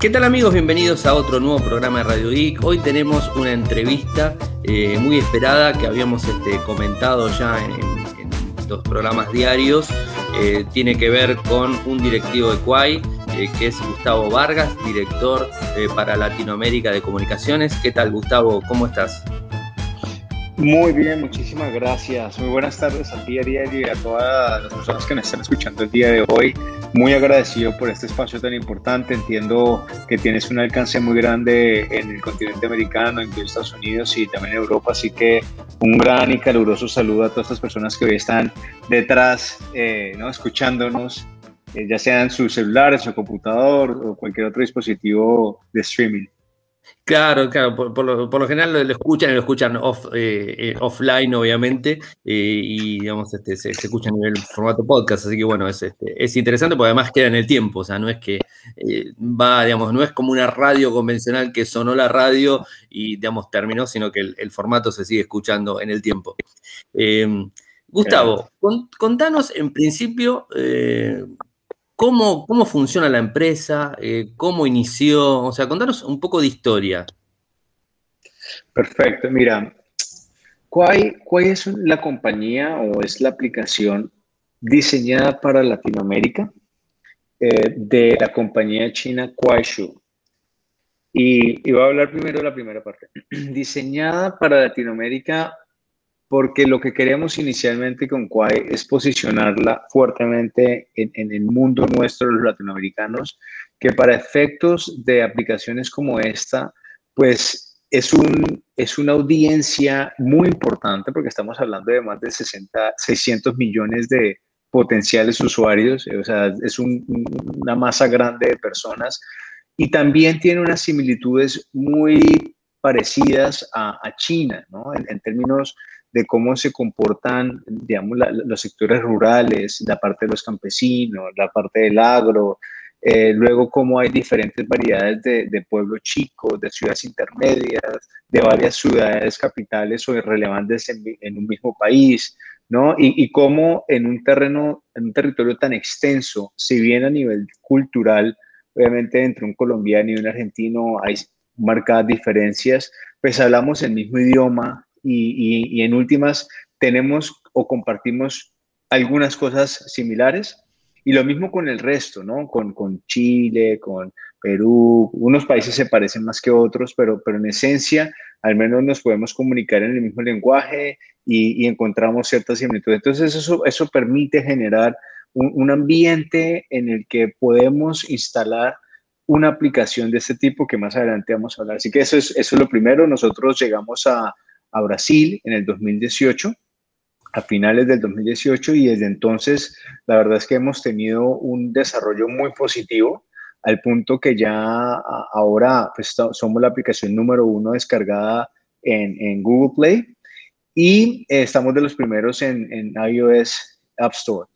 ¿Qué tal amigos? Bienvenidos a otro nuevo programa de Radio Geek. Hoy tenemos una entrevista eh, muy esperada que habíamos este, comentado ya en, los programas diarios. Eh, tiene que ver con un directivo de Quai, eh, que es Gustavo Vargas, director para Latinoamérica de Comunicaciones. ¿Qué tal Gustavo? ¿Cómo estás? Muy bien, muchísimas gracias. Muy buenas tardes a ti, Ariel, y a todas las personas que nos están escuchando el día de hoy. Muy agradecido por este espacio tan importante. Entiendo que tienes un alcance muy grande en el continente americano, en Estados Unidos y también en Europa. Así que un gran y caluroso saludo a todas estas personas que hoy están detrás, eh, ¿no? escuchándonos, eh, ya sea en sus celulares, su computador o cualquier otro dispositivo de streaming. Claro, claro, por, lo, general lo, escuchan y lo escuchan off, eh, eh, offline, obviamente, eh, y digamos, este, se, escucha en el formato podcast, así que bueno, es, este, es interesante porque además queda en el tiempo, o sea, no es que va, digamos, no es como una radio convencional que sonó la radio y, digamos, terminó, sino que el, formato se sigue escuchando en el tiempo. Gustavo, contanos en principio ¿Cómo, ¿Cómo, funciona la empresa? Eh, ¿Cómo inició? O sea, contanos un poco de historia. Perfecto. Mira, ¿cuál, cuál es la compañía o es la aplicación diseñada para Latinoamérica eh, de la compañía china Kuaishu? Y, y voy a hablar primero de la primera parte. diseñada para Latinoamérica porque lo que queremos inicialmente con Quai es posicionarla fuertemente en, el mundo nuestro, los latinoamericanos, que para efectos de aplicaciones como esta, pues es, un, es una audiencia muy importante, porque estamos hablando de más de 60, 600 millones de potenciales usuarios, o sea, es una masa grande de personas, y también tiene unas similitudes muy parecidas a, China, ¿no? En, en términos de cómo se comportan, digamos, los sectores rurales, la parte de los campesinos, la parte del agro, eh, luego cómo hay diferentes variedades de, de pueblos chicos, de ciudades intermedias, de varias ciudades capitales o irrelevantes en, un mismo país, ¿no? Y, y, cómo en un terreno, en un territorio tan extenso, si bien a nivel cultural, obviamente entre un colombiano y un argentino hay marcadas diferencias, pues hablamos el mismo idioma, y, en últimas tenemos o compartimos algunas cosas similares y lo mismo con el resto, ¿no? Con, con, Chile, con Perú, unos países se parecen más que otros, pero, pero en esencia al menos nos podemos comunicar en el mismo lenguaje y, encontramos ciertas similitudes. Entonces eso, eso permite generar un, un, ambiente en el que podemos instalar una aplicación de este tipo que más adelante vamos a hablar. Así que eso es, eso es lo primero. Nosotros llegamos a, a Brasil en el 2018, a finales del 2018, y desde entonces la verdad es que hemos tenido un desarrollo muy positivo al punto que ya ahora pues, somos la aplicación número uno descargada en, Google Play y estamos de los primeros en, iOS App Store.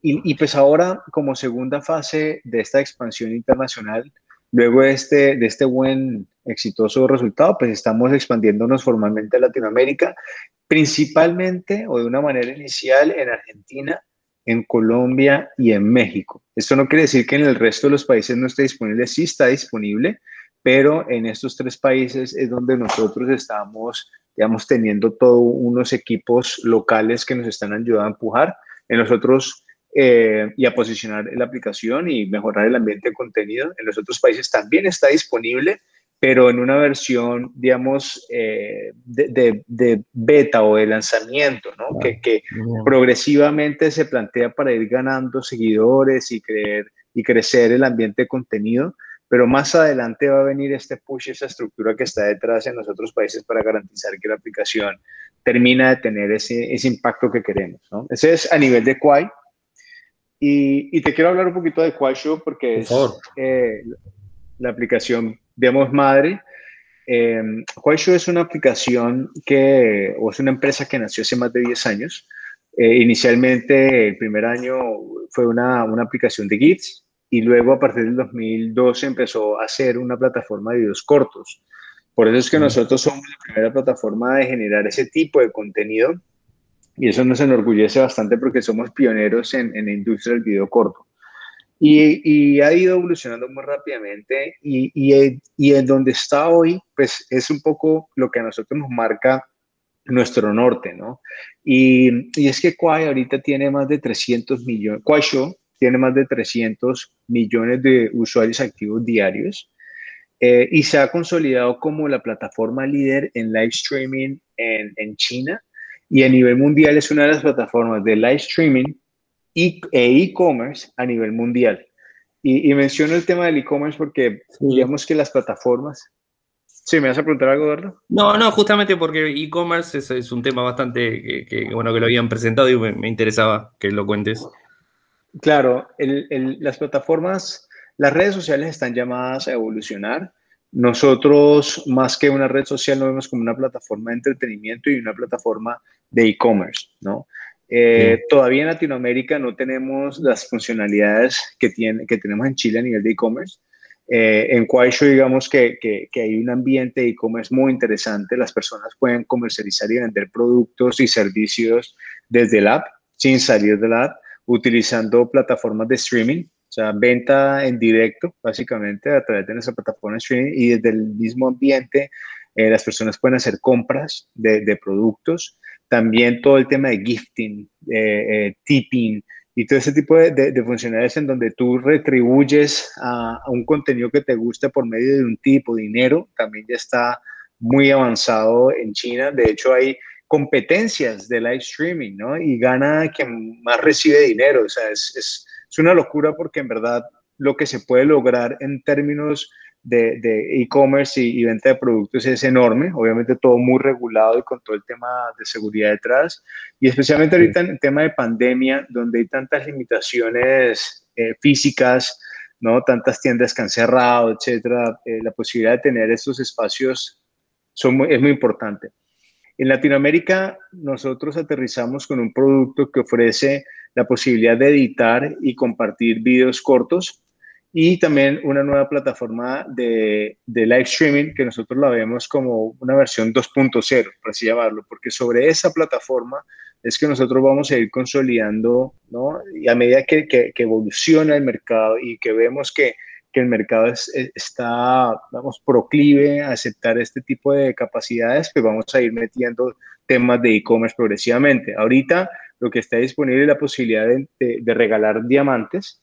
Y, y, pues ahora, como segunda fase de esta expansión internacional, luego de este, de este buen exitoso resultado, pues estamos expandiéndonos formalmente a Latinoamérica, principalmente o de una manera inicial en Argentina, en Colombia y en México. Esto no quiere decir que en el resto de los países no esté disponible, sí está disponible, pero en estos tres países es donde nosotros estamos, digamos, teniendo todos unos equipos locales que nos están ayudando a empujar. En los otros eh, y a posicionar la aplicación y mejorar el ambiente de contenido. En los otros países también está disponible, pero en una versión, digamos, eh, de, de, beta o de lanzamiento, ¿no? que, que progresivamente se plantea para ir ganando seguidores y, creer, y crecer el ambiente de contenido, pero más adelante va a venir este push, esa estructura que está detrás en los otros países para garantizar que la aplicación termina de tener ese, ese impacto que queremos. ¿no? Ese es a nivel de Quai. Y, y, te quiero hablar un poquito de Quai porque es eh, la aplicación digamos, madre. Eh, es una aplicación que, o es una empresa que nació hace más de 10 años. Eh, inicialmente, el primer año fue una, una, aplicación de GIFs y luego a partir del 2012 empezó a ser una plataforma de videos cortos. Por eso es que nosotros somos la primera plataforma de generar ese tipo de contenido y eso nos enorgullece bastante porque somos pioneros en, en la industria del video corto. y, ha ido evolucionando muy rápidamente y, y, y, en donde está hoy, pues es un poco lo que a nosotros nos marca nuestro norte, ¿no? Y, es que Kwai ahorita tiene más de 300 millones, Kwai Show tiene más de 300 millones de usuarios activos diarios eh, y se ha consolidado como la plataforma líder en live streaming en, en China y a nivel mundial es una de las plataformas de live streaming e e-commerce a nivel mundial. Y, menciono el tema del e-commerce porque digamos que las plataformas... Sí, ¿me vas a preguntar algo, Eduardo? No, no, justamente porque e-commerce es, un tema bastante que, bueno, que lo habían presentado y me, interesaba que lo cuentes. Claro, las plataformas, las redes sociales están llamadas a evolucionar. Nosotros, más que una red social, lo vemos como una plataforma de entretenimiento y una plataforma de e-commerce, ¿no? Eh, todavía en Latinoamérica no tenemos las funcionalidades que, tiene, que tenemos en Chile a nivel de e-commerce. Eh, en Quaisho, digamos que, que, que, hay un ambiente de e-commerce muy interesante. Las personas pueden comercializar y vender productos y servicios desde el app, sin salir del app, utilizando plataformas de streaming, o sea, venta en directo, básicamente, a través de nuestra plataforma de streaming y desde el mismo ambiente, eh, las personas pueden hacer compras de, de productos también todo el tema de gifting, eh, tipping y todo ese tipo de, de, funcionalidades en donde tú retribuyes a, un contenido que te guste por medio de un tipo de dinero, también ya está muy avanzado en China. De hecho, hay competencias de live streaming, ¿no? Y gana quien más recibe dinero. O sea, es, es una locura porque en verdad lo que se puede lograr en términos de e-commerce y, venta de productos es enorme, obviamente todo muy regulado y con todo el tema de seguridad detrás, y especialmente ahorita en el tema de pandemia, donde hay tantas limitaciones eh, físicas, ¿no? tantas tiendas que han cerrado, etcétera, eh, la posibilidad de tener estos espacios son es muy importante. En Latinoamérica, nosotros aterrizamos con un producto que ofrece la posibilidad de editar y compartir videos cortos y también una nueva plataforma de, de, live streaming que nosotros la vemos como una versión 2.0, por así llamarlo, porque sobre esa plataforma es que nosotros vamos a ir consolidando, ¿no? Y a medida que, que, evoluciona el mercado y que vemos que, que el mercado está, vamos, proclive a aceptar este tipo de capacidades, pues vamos a ir metiendo temas de e-commerce progresivamente. Ahorita lo que está disponible es la posibilidad de, de regalar diamantes,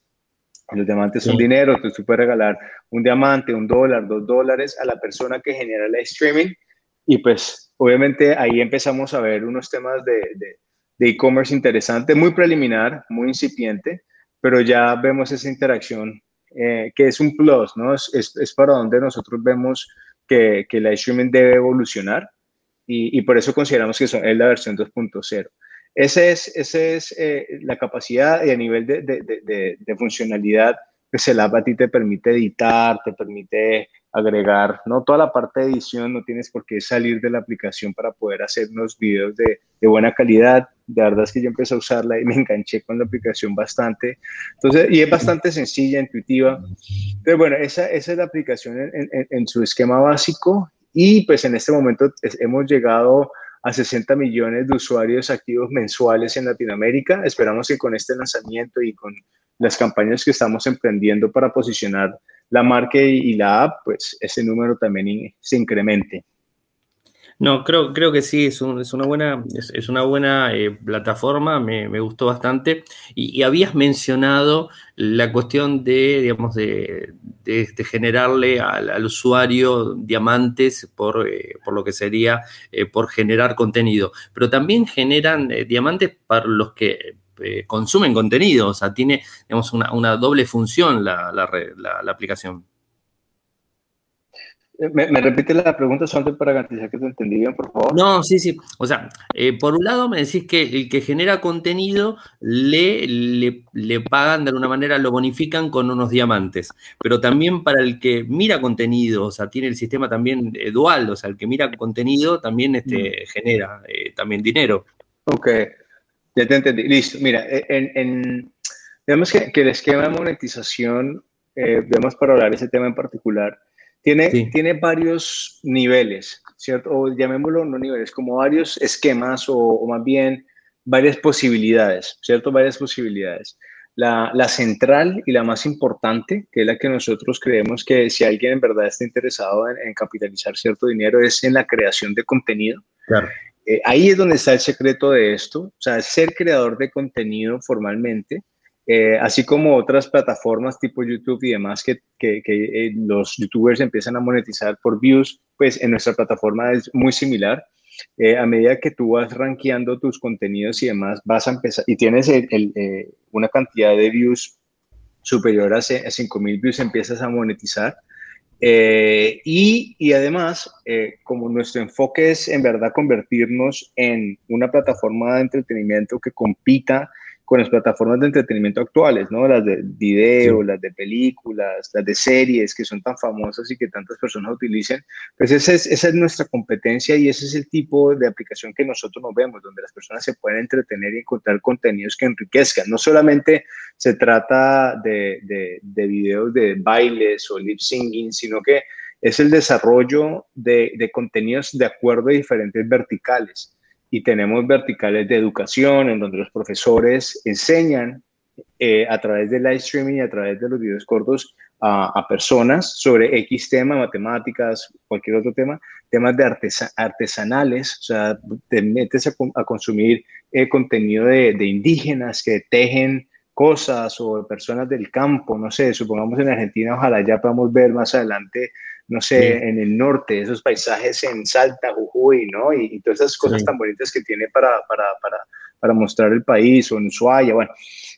los diamantes son dinero, entonces tú puedes regalar un diamante, un dólar, dos dólares a la persona que genera el streaming y pues obviamente ahí empezamos a ver unos temas de e-commerce de, interesante, muy preliminar, muy incipiente, pero ya vemos esa interacción eh, que es un plus, ¿no? Es, es, para donde nosotros vemos que, que el streaming debe evolucionar y, y por eso consideramos que es la versión 2.0. Esa es, eh, la capacidad y a nivel de, de, de, de, funcionalidad, el app a ti te permite editar, te permite agregar, ¿no? Toda la parte de edición, no tienes por qué salir de la aplicación para poder hacer unos videos de, buena calidad. De verdad es que yo empecé a usarla y me enganché con la aplicación bastante. Entonces, y es bastante sencilla, intuitiva. Pero bueno, esa, es la aplicación en, en su esquema básico y pues en este momento hemos llegado a 60 millones de usuarios activos mensuales en Latinoamérica. Esperamos que con este lanzamiento y con las campañas que estamos emprendiendo para posicionar la marca y, la app, pues ese número también se incremente. No, creo, creo que sí, es, es una buena, es, una buena eh, plataforma, me, me, gustó bastante. Y, habías mencionado la cuestión de, digamos, de, de, generarle al, usuario diamantes por, eh, por, lo que sería eh, por generar contenido. Pero también generan diamantes para los que consumen contenido, o sea, tiene, digamos, una, una doble función la, la, la aplicación. ¿Me, repite la pregunta solamente para garantizar que te entendí bien, por favor? No, sí, sí. O sea, eh, por un lado me decís que el que genera contenido le, le, pagan de alguna manera, lo bonifican con unos diamantes. Pero también para el que mira contenido, o sea, tiene el sistema también eh, dual, o sea, el que mira contenido también este, mm. genera eh, también dinero. Ok, ya te entendí. Listo. Mira, en, en digamos que, que, el esquema de monetización, vemos para hablar de ese tema en particular tiene, tiene varios niveles, ¿cierto? O llamémoslo no niveles, como varios esquemas o, más bien varias posibilidades, ¿cierto? Varias posibilidades. la, la, central y la más importante, que es la que nosotros creemos que si alguien en verdad está interesado en, capitalizar cierto dinero, es en la creación de contenido. Claro. Eh, ahí es donde está el secreto de esto, o sea, ser creador de contenido formalmente, eh, así como otras plataformas tipo YouTube y demás que, que, que los youtubers empiezan a monetizar por views, pues en nuestra plataforma es muy similar. Eh, a medida que tú vas rankeando tus contenidos y demás, vas a empezar, y tienes eh, una cantidad de views superior a, 5.000 views, empiezas a monetizar. Eh, y, y, además, como nuestro enfoque es en verdad convertirnos en una plataforma de entretenimiento que compita con las plataformas de entretenimiento actuales, ¿no? Las de video, las de películas, las de series que son tan famosas y que tantas personas utilizan, pues esa es, esa es nuestra competencia y ese es el tipo de aplicación que nosotros nos vemos, donde las personas se pueden entretener y encontrar contenidos que enriquezcan. No solamente se trata de, de, de videos de bailes o lip singing, sino que es el desarrollo de, de contenidos de acuerdo a diferentes verticales y tenemos verticales de educación en donde los profesores enseñan eh, a través del live streaming y a través de los videos cortos a, personas sobre X tema, matemáticas, cualquier otro tema, temas de artesanales, o sea, te metes a, consumir eh, contenido de, de, indígenas que tejen cosas o personas del campo, no sé, supongamos en Argentina, ojalá ya podamos ver más adelante no sé, en el norte, esos paisajes en Salta, Jujuy, ¿no? Y, todas esas cosas tan bonitas que tiene para, para, para, para, mostrar el país, o en Ushuaia, bueno.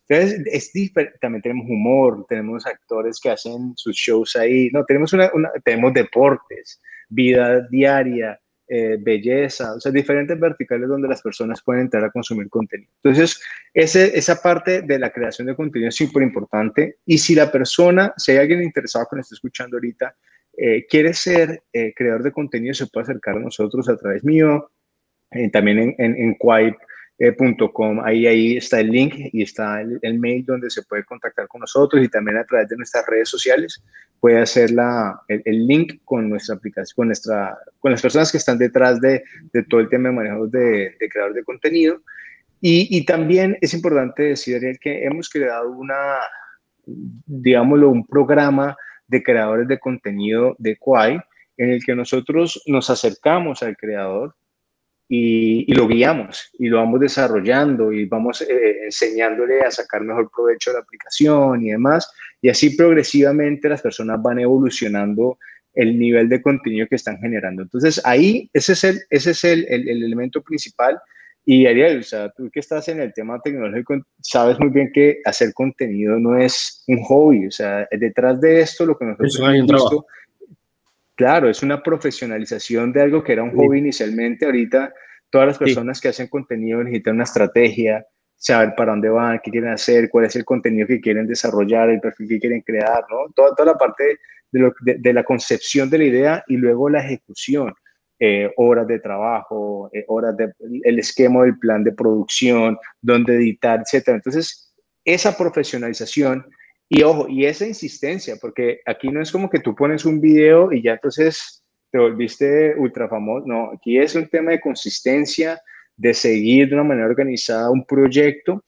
Entonces, es diferente, también tenemos humor, tenemos actores que hacen sus shows ahí, no, tenemos, una, tenemos deportes, vida diaria, eh, belleza, o sea, diferentes verticales donde las personas pueden entrar a consumir contenido. Entonces, ese, esa parte de la creación de contenido es súper importante y si la persona, si hay alguien interesado que nos está escuchando ahorita, eh, quiere ser eh, creador de contenido, se puede acercar a nosotros a través mío, eh, también en, en, en ahí, ahí está el link y está el, mail donde se puede contactar con nosotros y también a través de nuestras redes sociales puede hacer la, el, link con nuestra aplicación, con, nuestra, con las personas que están detrás de, de todo el tema de manejo de, de creador de contenido. Y, y, también es importante decir, Ariel, que hemos creado una, digámoslo, un programa de creadores de contenido de Quai, en el que nosotros nos acercamos al creador y, lo guiamos y lo vamos desarrollando y vamos eh, enseñándole a sacar mejor provecho de la aplicación y demás. Y así progresivamente las personas van evolucionando el nivel de contenido que están generando. Entonces ahí ese es el, ese es el, el, el elemento principal y Ariel, o sea, tú que estás en el tema tecnológico, sabes muy bien que hacer contenido no es un hobby, o sea, detrás de esto lo que nosotros hemos visto, claro, es una profesionalización de algo que era un hobby inicialmente, ahorita todas las personas que hacen contenido necesitan una estrategia, saber para dónde van, qué quieren hacer, cuál es el contenido que quieren desarrollar, el perfil que quieren crear, ¿no? Toda, toda la parte de, de la concepción de la idea y luego la ejecución. Eh, horas de trabajo, eh, horas de, el esquema del plan de producción, dónde editar, etcétera. Entonces, esa profesionalización y ojo, y esa insistencia, porque aquí no es como que tú pones un video y ya entonces te volviste ultra famoso, no, aquí es un tema de consistencia, de seguir de una manera organizada un proyecto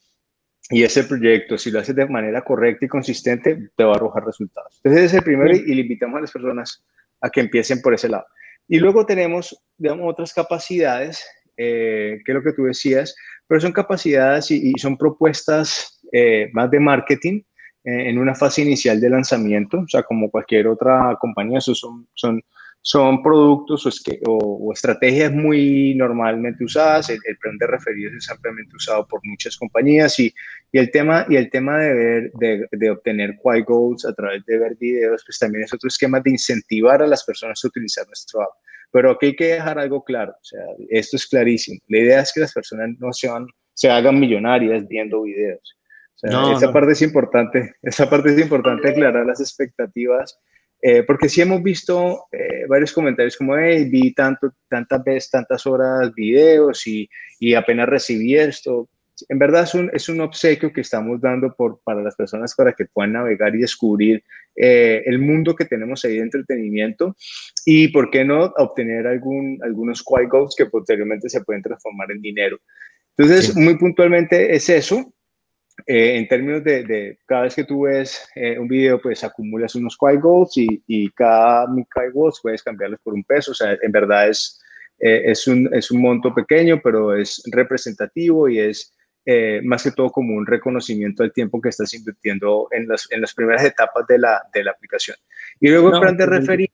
y ese proyecto, si lo haces de manera correcta y consistente, te va a arrojar resultados. Entonces, ese es el primero y, y le invitamos a las personas a que empiecen por ese lado. Y luego tenemos, digamos, otras capacidades, eh, que es lo que tú decías, pero son capacidades y, son propuestas eh, más de marketing eh, en una fase inicial de lanzamiento, o sea, como cualquier otra compañía, son, son son productos o, es que, o, estrategias muy normalmente usadas. El, plan de referidos es ampliamente usado por muchas compañías y, y el tema, y el tema de, ver, de, de obtener Quai Goals a través de ver videos, pues también es otro esquema de incentivar a las personas a utilizar nuestro app. Pero aquí hay que dejar algo claro, o sea, esto es clarísimo. La idea es que las personas no se, van, se hagan millonarias viendo videos. O sea, esa parte es importante, esa parte es importante aclarar las expectativas eh, porque sí hemos visto eh, varios comentarios como, hey, vi tanto, tantas veces, tantas horas videos y, y, apenas recibí esto. En verdad es un, es un obsequio que estamos dando por, para las personas para que puedan navegar y descubrir eh, el mundo que tenemos ahí de entretenimiento y, ¿por qué no, obtener algún, algunos Quai que posteriormente se pueden transformar en dinero? Entonces, muy puntualmente es eso. Eh, en términos de, cada vez que tú ves eh, un video, pues acumulas unos Quai Goals y, y cada Quai Goals puedes cambiarlos por un peso. O sea, en verdad es, eh, es, un, es un monto pequeño, pero es representativo y es más que todo como un reconocimiento del tiempo que estás invirtiendo en las, en las primeras etapas de la, de la aplicación. Y luego el plan de referir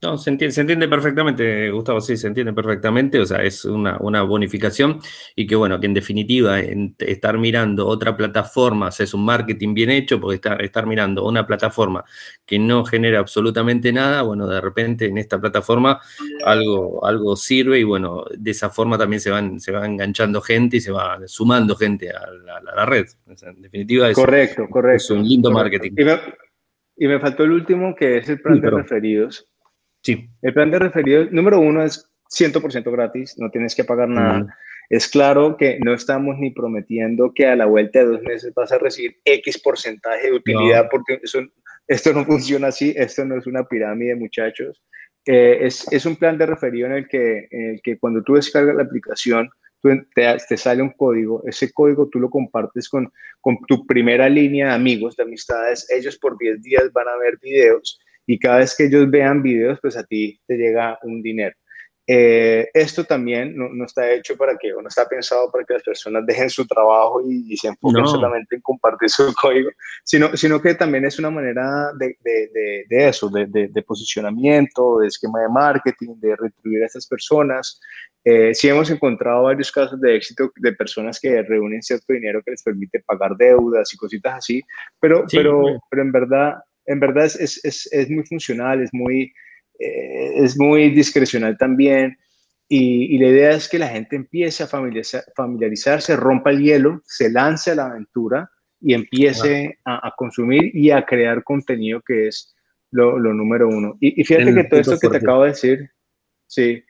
no, se entiende, se entiende, perfectamente, Gustavo, sí, se entiende perfectamente, o sea, es una, bonificación y que bueno, que en definitiva estar mirando otra plataforma es un marketing bien hecho, porque estar, estar mirando una plataforma que no genera absolutamente nada, bueno, de repente en esta plataforma algo, algo sirve y bueno, de esa forma también se van, se va enganchando gente y se va sumando gente a la, red. en definitiva, es, correcto, correcto, es un lindo marketing. Y me, faltó el último, que es el plan de referidos Sí. El plan de referidos, número uno, es 100% gratis, no tienes que pagar nada. Es claro que no estamos ni prometiendo que a la vuelta de dos meses vas a recibir X porcentaje de utilidad, porque esto no funciona así, esto no es una pirámide, muchachos. Eh, es, es, un plan de referido en el, que, en el que cuando tú descargas la aplicación, te, te, sale un código, ese código tú lo compartes con, con tu primera línea de amigos, de amistades, ellos por 10 días van a ver videos y cada vez que ellos vean videos, pues a ti te llega un dinero. Eh, esto también no, está hecho para que, o no está pensado para que las personas dejen su trabajo y, se enfoquen solamente en compartir su código, sino, sino que también es una manera de, de, de, eso, de, posicionamiento, de esquema de marketing, de retribuir a estas personas. Eh, sí hemos encontrado varios casos de éxito de personas que reúnen cierto dinero que les permite pagar deudas y cositas así, pero, pero, pero en verdad en verdad es, es, es muy funcional, es muy, eh, es muy discrecional también. Y, y, la idea es que la gente empiece a familiarizar, familiarizarse, rompa el hielo, se lance a la aventura y empiece a, a, consumir y a crear contenido que es lo, lo número uno. Y, y fíjate que todo esto que te acabo de decir, sí,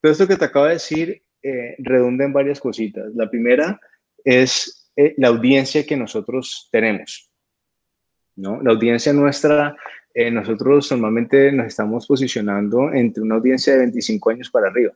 todo esto que te acabo de decir eh, redunda en varias cositas. La primera es eh, la audiencia que nosotros tenemos. ¿No? La audiencia nuestra, eh, nosotros normalmente nos estamos posicionando entre una audiencia de 25 años para arriba.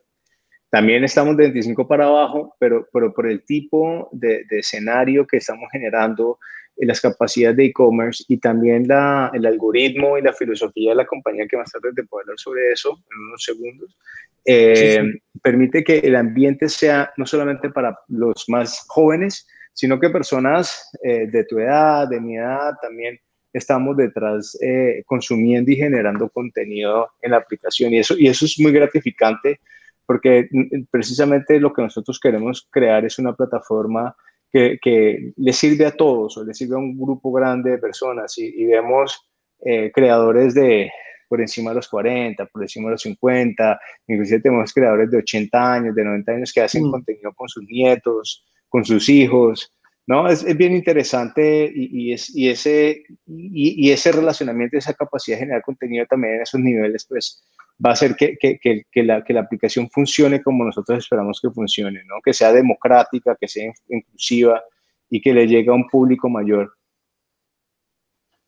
También estamos de 25 para abajo, pero, pero por el tipo de, escenario que estamos generando, eh, las capacidades de e-commerce y también la, el algoritmo y la filosofía de la compañía, que más tarde te puedo hablar sobre eso en unos segundos, eh, permite que el ambiente sea no solamente para los más jóvenes, sino que personas de tu edad, de mi edad, también estamos detrás eh, consumiendo y generando contenido en la aplicación. Y eso, y eso es muy gratificante porque mm, precisamente lo que nosotros queremos crear es una plataforma que, que le sirve a todos o le sirve a un grupo grande de personas y, vemos eh, creadores de por encima de los 40, por encima de los 50, inclusive tenemos creadores de 80 años, de 90 años que hacen mm. contenido con sus nietos, con sus hijos, ¿no? Es, es bien interesante y, es, y ese, y, ese relacionamiento, esa capacidad de generar contenido también en esos niveles, pues va a hacer que, que, que, la, que la aplicación funcione como nosotros esperamos que funcione, ¿no? Que sea democrática, que sea inclusiva y que le llegue a un público mayor.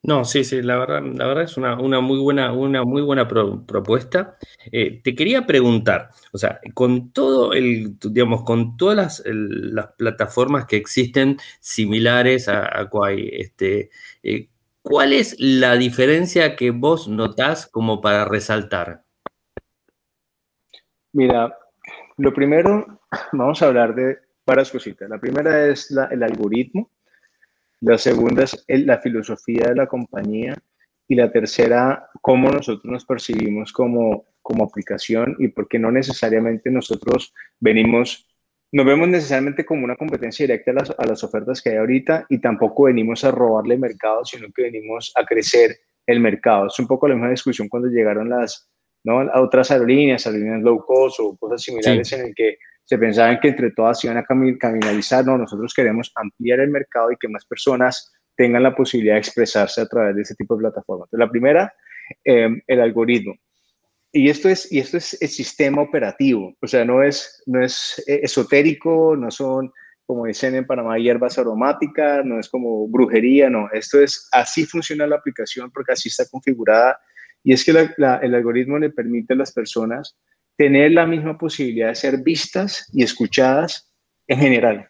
No, sí, sí, la verdad, la verdad es una, muy buena, una muy buena propuesta. Eh, te quería preguntar, o sea, con todo el, digamos, con todas las, plataformas que existen similares a, a este, eh, ¿cuál es la diferencia que vos notás como para resaltar? Mira, lo primero, vamos a hablar de varias cositas. La primera es el algoritmo la segunda es la filosofía de la compañía. Y la tercera, cómo nosotros nos percibimos como, como aplicación y porque no necesariamente nosotros venimos, no vemos necesariamente como una competencia directa a las, a las ofertas que hay ahorita y tampoco venimos a robarle mercado, sino que venimos a crecer el mercado. Es un poco la misma discusión cuando llegaron las, ¿no? a otras aerolíneas, aerolíneas low cost o cosas similares en el que se pensaban que entre todas iban a caminalizar, no, nosotros queremos ampliar el mercado y que más personas tengan la posibilidad de expresarse a través de ese tipo de plataformas. la primera, em, el algoritmo. Y esto, es, y esto es el sistema operativo, o sea, no es, no es eh, esotérico, no son, como dicen en Panamá, hierbas aromáticas, no es como brujería, no, esto es, así funciona la aplicación porque así está configurada. Y es que el algoritmo le permite a las personas tener la misma posibilidad de ser vistas y escuchadas en general.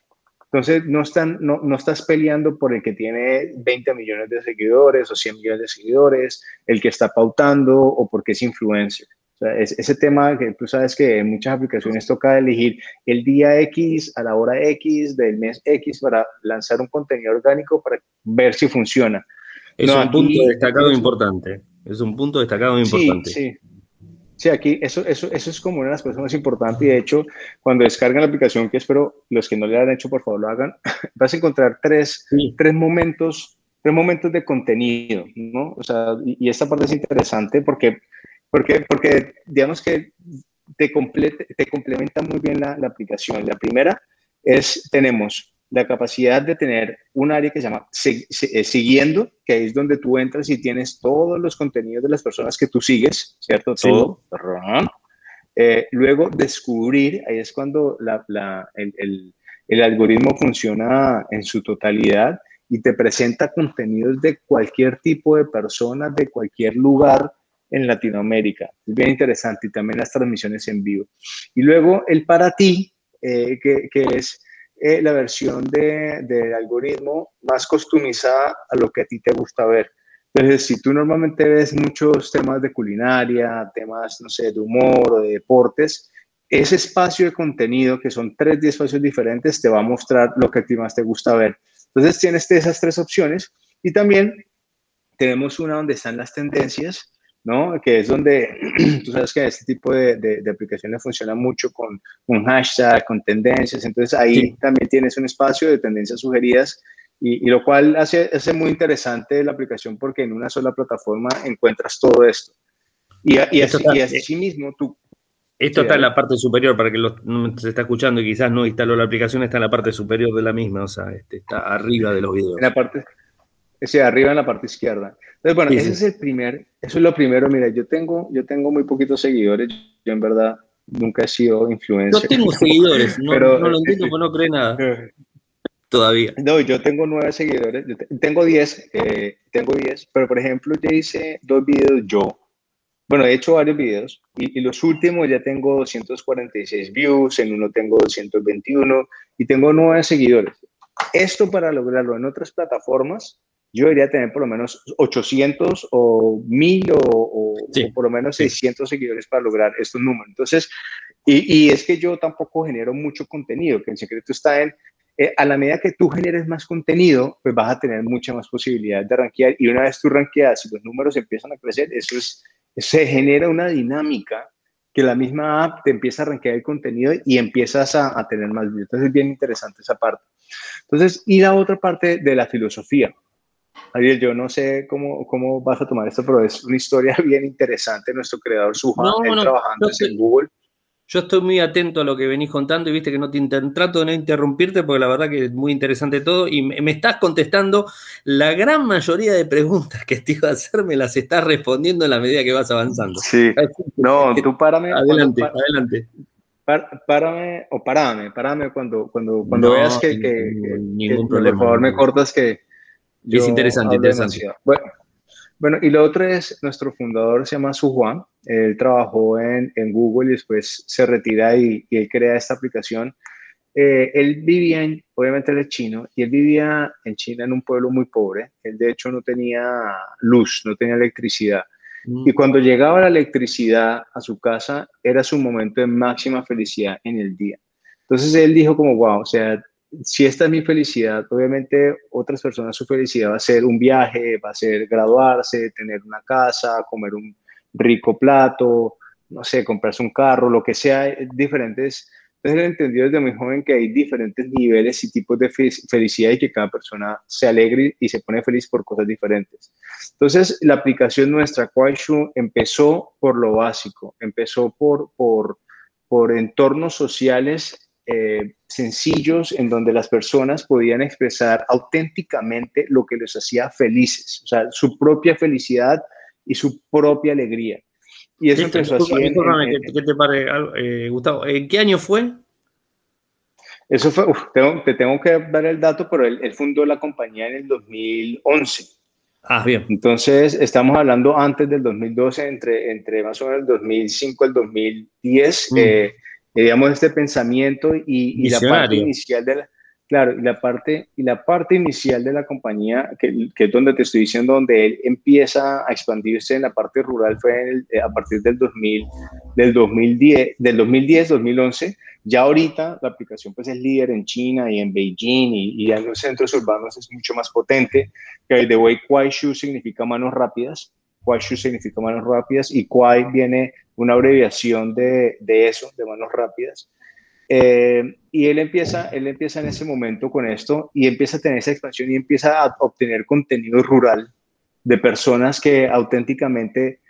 Entonces, no, están, no, no, estás peleando por el que tiene 20 millones de seguidores o 100 millones de seguidores, el que está pautando o porque es influencer. O sea, es, ese tema que tú sabes que en muchas aplicaciones toca elegir el día X a la hora X del mes X para lanzar un contenido orgánico para ver si funciona. Es un punto destacado importante. Es un punto destacado importante. Sí, sí. Sí, aquí eso, eso, eso es como una de las cosas más importantes y de hecho cuando descargan la aplicación, que espero los que no le han hecho por favor lo hagan, vas a encontrar tres, tres momentos tres momentos de contenido, ¿no? O sea, y, esta parte es interesante porque, porque, porque digamos que te, te complementa muy bien la, la aplicación. La primera es, tenemos la capacidad de tener un área que se llama eh, siguiendo, que es donde tú entras y tienes todos los contenidos de las personas que tú sigues, ¿cierto? Todo. Eh, luego descubrir, ahí es cuando el, el, algoritmo funciona en su totalidad y te presenta contenidos de cualquier tipo de personas, de cualquier lugar en Latinoamérica. Es bien interesante y también las transmisiones en vivo. Y luego el para ti, eh, que, que es eh, la versión del de algoritmo más customizada a lo que a ti te gusta ver. Entonces, si tú normalmente ves muchos temas de culinaria, temas, no sé, de humor o de deportes, ese espacio de contenido, que son tres espacios diferentes, te va a mostrar lo que a ti más te gusta ver. Entonces, tienes esas tres opciones y también tenemos una donde están las tendencias ¿no? Que es donde tú sabes que este tipo de, de, aplicaciones funciona mucho con un hashtag, con tendencias, entonces ahí también tienes un espacio de tendencias sugeridas y, y, lo cual hace, hace muy interesante la aplicación porque en una sola plataforma encuentras todo esto. Y, y, así, y así, mismo tú... Esto está en la parte superior, para que se está escuchando y quizás no instaló la aplicación, está en la parte superior de la misma, o sea, este, está arriba de los videos. En la parte, ese arriba en la parte izquierda. Entonces, bueno, ese es el primer, eso es lo primero. Mira, yo tengo, yo tengo muy poquitos seguidores. Yo en verdad nunca he sido influencer. No tengo seguidores, no, pero, no lo entiendo porque no cree nada. Todavía. No, yo tengo nueve seguidores, tengo diez, eh, tengo diez, pero por ejemplo, yo hice dos videos yo. Bueno, he hecho varios videos y, y, los últimos ya tengo 246 views, en uno tengo 221 y tengo nueve seguidores. Esto para lograrlo en otras plataformas yo debería tener por lo menos 800 o 1000 o, por lo menos 600 seguidores para lograr estos números. Entonces, y, y, es que yo tampoco genero mucho contenido, que el secreto está en, eh, a la medida que tú generes más contenido, pues vas a tener mucha más posibilidad de rankear y una vez tú rankeas y los números empiezan a crecer, eso es, se genera una dinámica que la misma app te empieza a rankear el contenido y empiezas a, a tener más views. Entonces es bien interesante esa parte. Entonces, y la otra parte de la filosofía. Ariel, yo no sé cómo, cómo vas a tomar esto, pero es una historia bien interesante. Nuestro creador Suja, no, trabajando en Google. Yo estoy muy atento a lo que venís contando y viste que no te trato de no interrumpirte porque la verdad que es muy interesante todo y me, estás contestando la gran mayoría de preguntas que te iba a hacer, me las estás respondiendo en la medida que vas avanzando. Sí, no, tú párame. Adelante, adelante. párame o párame, párame cuando, cuando, cuando veas que, que, ningún problema, por favor me cortas que, es interesante, interesante. Bueno, bueno, y lo otro es, nuestro fundador se llama Su Juan, él trabajó en, en, Google y después se retira y, y él crea esta aplicación. Eh, él vivía, en, obviamente él es chino, y él vivía en China en un pueblo muy pobre. Él de hecho no tenía luz, no tenía electricidad. Mm. Y cuando llegaba la electricidad a su casa, era su momento de máxima felicidad en el día. Entonces él dijo como, wow, o sea, si esta es mi felicidad, obviamente otras personas su felicidad va a ser un viaje, va a ser graduarse, tener una casa, comer un rico plato, no sé, comprarse un carro, lo que sea, diferentes. Entonces él entendió desde muy joven que hay diferentes niveles y tipos de felicidad y que cada persona se alegre y se pone feliz por cosas diferentes. Entonces la aplicación nuestra, Kuaishu, empezó por lo básico, empezó por, por, por entornos sociales eh, sencillos en donde las personas podían expresar auténticamente lo que les hacía felices, o sea, su propia felicidad y su propia alegría. Y eso empezó así. En, ¿qué, te parece, eh, Gustavo? ¿En qué año fue? Eso fue, te tengo que dar el dato, pero él, fundó la compañía en el 2011. Ah, bien. Entonces, estamos hablando antes del 2012, entre, entre más o menos el 2005 al 2010 digamos, este pensamiento y, la parte inicial de la, Claro, y la parte, y la parte inicial de la compañía, que, que, es donde te estoy diciendo, donde él empieza a expandirse en la parte rural, fue eh, a partir del 2000, del 2010, del 2010, 2011. Ya ahorita la aplicación pues es líder en China y en Beijing y, y en los centros urbanos es mucho más potente. Que the way Kuaishu significa manos rápidas, Kuaishu significa manos rápidas y Kuai viene una abreviación de, de eso, de manos rápidas. Eh, y él empieza, él empieza en ese momento con esto y empieza a tener esa expansión y empieza a obtener contenido rural de personas que auténticamente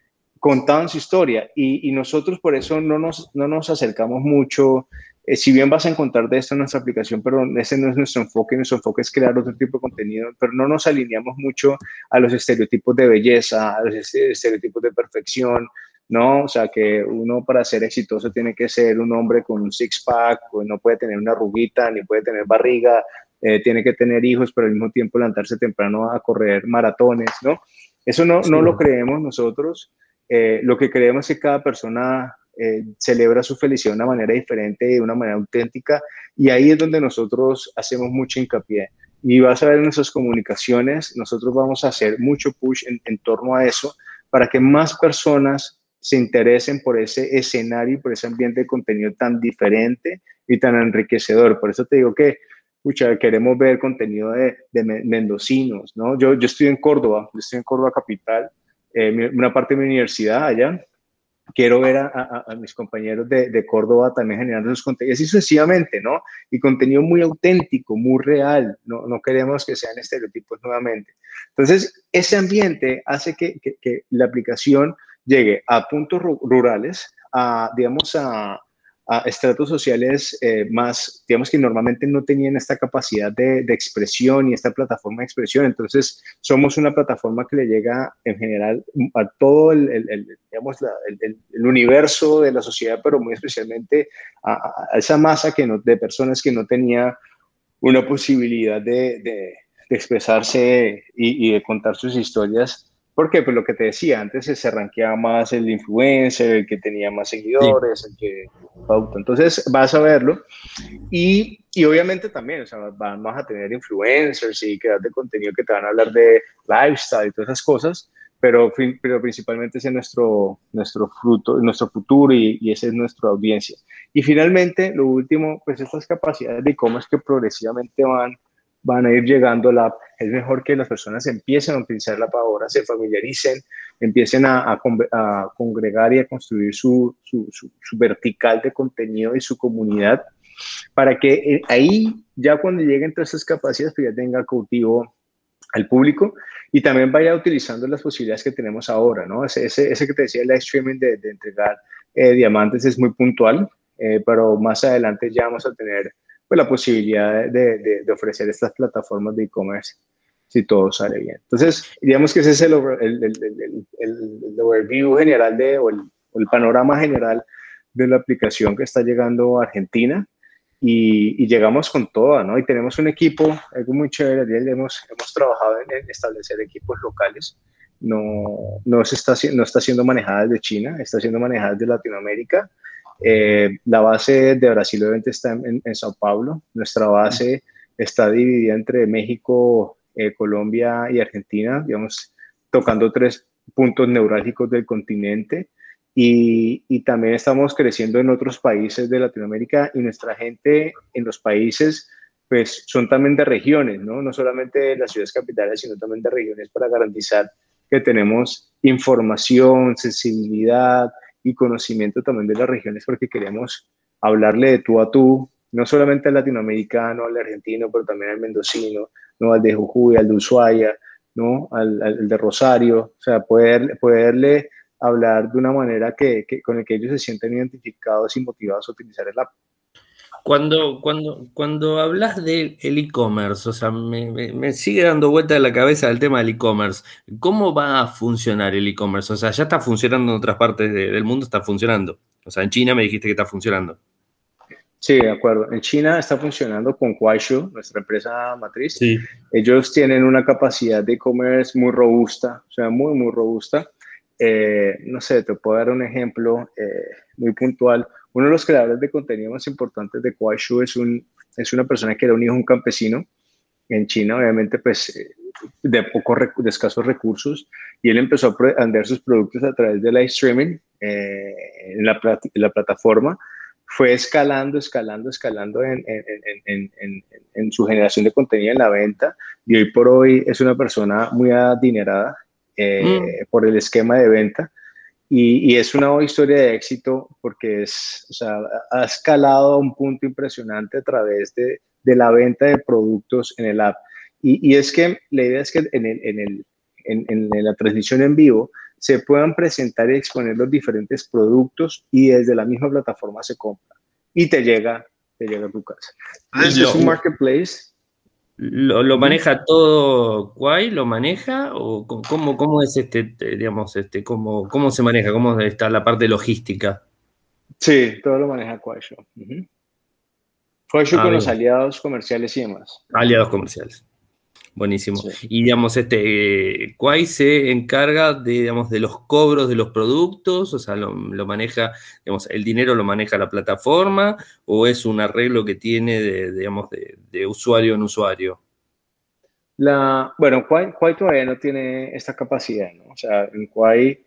contaban su historia y, nosotros por eso no nos, no nos acercamos mucho. Eh, si bien vas a encontrar de esto en nuestra aplicación, pero ese no es nuestro enfoque, nuestro enfoque es crear otro tipo de contenido, pero no nos alineamos mucho a los estereotipos de belleza, a los estereotipos de perfección, ¿no? O sea, que uno para ser exitoso tiene que ser un hombre con un six-pack, no puede tener una ruguita, ni puede tener barriga, eh, tiene que tener hijos, pero al mismo tiempo levantarse temprano a correr maratones, ¿no? Eso no, no lo creemos nosotros. Eh, lo que creemos es que cada persona eh, celebra su felicidad de una manera diferente, de una manera auténtica, y ahí es donde nosotros hacemos mucho hincapié. Y vas a ver en nuestras comunicaciones, nosotros vamos a hacer mucho push en, torno a eso para que más personas se interesen por ese escenario y por ese ambiente de contenido tan diferente y tan enriquecedor. Por eso te digo que, escucha, queremos ver contenido de, mendocinos, ¿no? Yo, estoy en Córdoba, estoy en Córdoba capital, eh, una parte de mi universidad allá. Quiero ver a, mis compañeros de, de, Córdoba también generando sus contenidos, y sucesivamente, ¿no? Y contenido muy auténtico, muy real, no, queremos que sean estereotipos nuevamente. Entonces, ese ambiente hace que, que, que la aplicación llegue a puntos rurales, a, digamos, a, estratos sociales eh, más, digamos que normalmente no tenían esta capacidad de, expresión y esta plataforma de expresión. Entonces, somos una plataforma que le llega en general a todo el, digamos, el, universo de la sociedad, pero muy especialmente a, esa masa que no, de personas que no tenía una posibilidad de, expresarse y, y de contar sus historias porque pues lo que te decía, antes se ranqueaba más el influencer, el que tenía más seguidores, el que pauta. Entonces vas a verlo. Y, y obviamente también, o sea, vamos a tener influencers y creadores de contenido que te van a hablar de lifestyle y todas esas cosas, pero, pero principalmente ese es nuestro, nuestro, fruto, nuestro futuro y, y esa es nuestra audiencia. Y finalmente, lo último, pues estas capacidades de e-commerce que progresivamente van van a ir llegando la app. Es mejor que las personas empiecen a utilizar la ahora, se familiaricen, empiecen a, a, congregar y a construir su, su, su, vertical de contenido y su comunidad, para que eh, ahí, ya cuando lleguen todas esas capacidades, pues ya tenga cautivo al público y también vaya utilizando las posibilidades que tenemos ahora, ¿no? Ese, ese, que te decía, el live streaming de, de entregar eh, diamantes es muy puntual, eh, pero más adelante ya vamos a tener pues, la posibilidad de, de, ofrecer estas plataformas de e-commerce si todo sale bien. Entonces, digamos que ese es el, el, el, el overview general de, o, el, panorama general de la aplicación que está llegando a Argentina y, y, llegamos con toda, ¿no? Y tenemos un equipo, algo muy chévere, hemos, hemos trabajado en, establecer equipos locales, no, no, se está, no está siendo manejada desde China, está siendo manejada desde Latinoamérica eh, la base de Brasil obviamente está en, Sao Paulo. Nuestra base está dividida entre México, eh, Colombia y Argentina, digamos, tocando tres puntos neurálgicos del continente. Y, y, también estamos creciendo en otros países de Latinoamérica y nuestra gente en los países pues son también de regiones, ¿no? No solamente de las ciudades capitales, sino también de regiones para garantizar que tenemos información, sensibilidad, y conocimiento también de las regiones porque queremos hablarle de tú a tú, no solamente al latinoamericano, al argentino, pero también al mendocino, ¿no? al de Jujuy, al de Ushuaia, ¿no? al, de Rosario, o sea, poder, poderle hablar de una manera que, que, con el que ellos se sienten identificados y motivados a utilizar el app. Cuando, cuando, cuando hablas del e-commerce, o sea, me, sigue dando vuelta de la cabeza el tema del e-commerce. ¿Cómo va a funcionar el e-commerce? O sea, ya está funcionando en otras partes del mundo, está funcionando. O sea, en China me dijiste que está funcionando. Sí, de acuerdo. En China está funcionando con Kuaishou, nuestra empresa matriz. Sí. Ellos tienen una capacidad de e-commerce muy robusta, o sea, muy, muy robusta. Eh, no sé, te puedo dar un ejemplo eh, muy puntual uno de los creadores de contenido más importantes de Kuaishu es un, es una persona que era un hijo de un campesino en China, obviamente, pues eh, de, poco, de escasos recursos, y él empezó a vender sus productos a través de live streaming eh, en, la, en la plataforma fue escalando, escalando, escalando en, en, en, en, su generación de contenido en la venta y hoy por hoy es una persona muy adinerada eh, mm. por el esquema de venta y, y, es una historia de éxito porque es, o sea, ha escalado a un punto impresionante a través de, de la venta de productos en el app. Y, y es que la idea es que en, el, en, el, en la transmisión en vivo se puedan presentar y exponer los diferentes productos y desde la misma plataforma se compra y te llega, te llega a tu casa. Este es un marketplace. ¿Lo, maneja todo Quay? ¿Lo maneja? ¿O cómo, cómo es este, digamos, este, cómo, cómo se maneja? ¿Cómo está la parte logística? Sí, todo lo maneja Quay Show. con los aliados comerciales y demás. Aliados comerciales. Buenísimo. Y digamos, este, Quay se encarga de, digamos, de los cobros de los productos, o sea, lo, maneja, digamos, el dinero lo maneja la plataforma o es un arreglo que tiene de, digamos, de, usuario en usuario. La, bueno, Quay, todavía no tiene esta capacidad, ¿no? O sea, en Quay,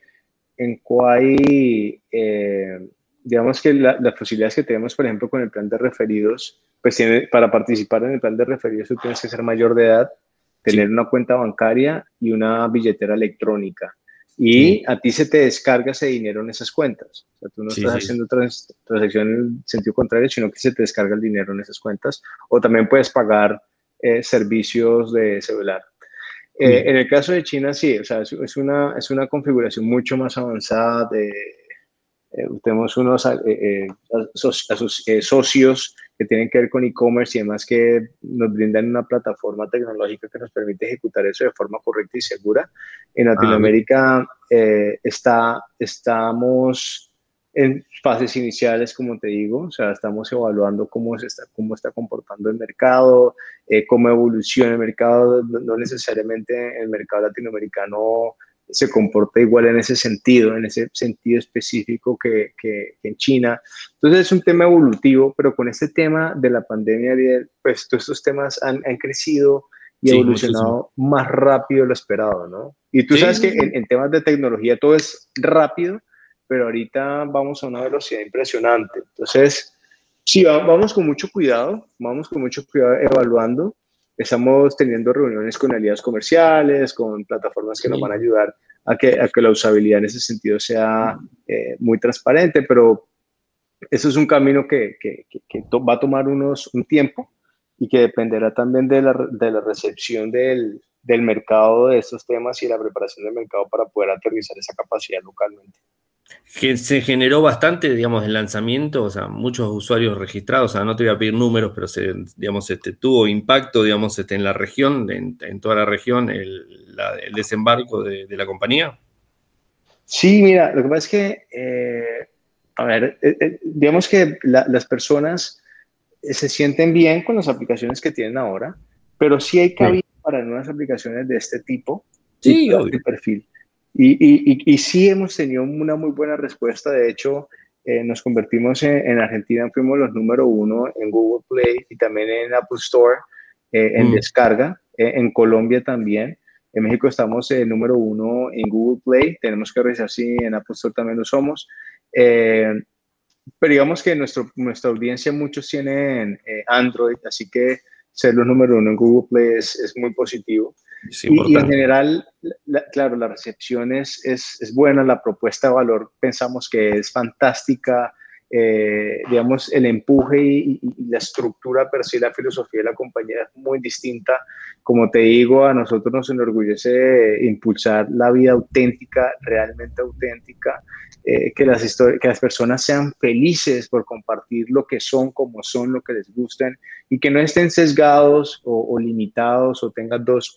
en Quay eh, digamos que las posibilidades que tenemos, por ejemplo, con el plan de referidos, pues tiene, para participar en el plan de referidos tú tienes que ser mayor de edad tener una cuenta bancaria y una billetera electrónica. Y a ti se te descarga ese dinero en esas cuentas. O sea, tú no estás haciendo trans, transacción en el sentido contrario, sino que se te descarga el dinero en esas cuentas. O también puedes pagar eh, servicios de celular. Eh, en el caso de China, sí, o sea, es, una, es una configuración mucho más avanzada de, eh, tenemos unos eh, eh, socios que tienen que ver con e-commerce y además que nos brindan una plataforma tecnológica que nos permite ejecutar eso de forma correcta y segura. En ah, Latinoamérica está, estamos en fases iniciales, como te digo, o sea, estamos evaluando cómo, se está, cómo está comportando el mercado, cómo evoluciona el mercado, no necesariamente el mercado latinoamericano se comporta igual en ese sentido, en ese sentido específico que, que, en China. Entonces es un tema evolutivo, pero con este tema de la pandemia, pues todos estos temas han, han crecido y evolucionado más rápido de lo esperado, ¿no? Y tú sabes que en, en, temas de tecnología todo es rápido, pero ahorita vamos a una velocidad impresionante. Entonces, sí, vamos con mucho cuidado, vamos con mucho cuidado evaluando Estamos teniendo reuniones con aliados comerciales, con plataformas que nos van a ayudar a que, a que la usabilidad en ese sentido sea eh, muy transparente, pero eso es un camino que, que, que, va a tomar unos, un tiempo y que dependerá también de la, de la recepción del, del mercado de estos temas y la preparación del mercado para poder aterrizar esa capacidad localmente se generó bastante, digamos, el lanzamiento, o sea, muchos usuarios registrados, o sea, no te voy a pedir números, pero se, digamos, este, tuvo impacto, digamos, este, en la región, en, toda la región, el, desembarco de, la compañía. Sí, mira, lo que pasa es que, eh, a ver, eh, eh, digamos que las personas se sienten bien con las aplicaciones que tienen ahora, pero sí hay cabida para nuevas aplicaciones de este tipo. Sí, obvio. perfil. Y, y, y, sí hemos tenido una muy buena respuesta. De hecho, eh, nos convertimos en, Argentina, fuimos los número uno en Google Play y también en Apple Store eh, en mm. descarga. Eh, en Colombia también. En México estamos el número uno en Google Play. Tenemos que revisar si en Apple Store también lo somos. pero digamos que nuestro, nuestra audiencia, muchos tienen Android, así que ser los número uno en Google Play es, es muy positivo y, en general, claro, la recepción es, es, buena, la propuesta de valor pensamos que es fantástica, eh, digamos, el empuje y, la estructura per se, la filosofía de la compañía es muy distinta. Como te digo, a nosotros nos enorgullece impulsar la vida auténtica, realmente auténtica, eh, que, las que las personas sean felices por compartir lo que son, como son, lo que les gusten y que no estén sesgados o, limitados o tengan dos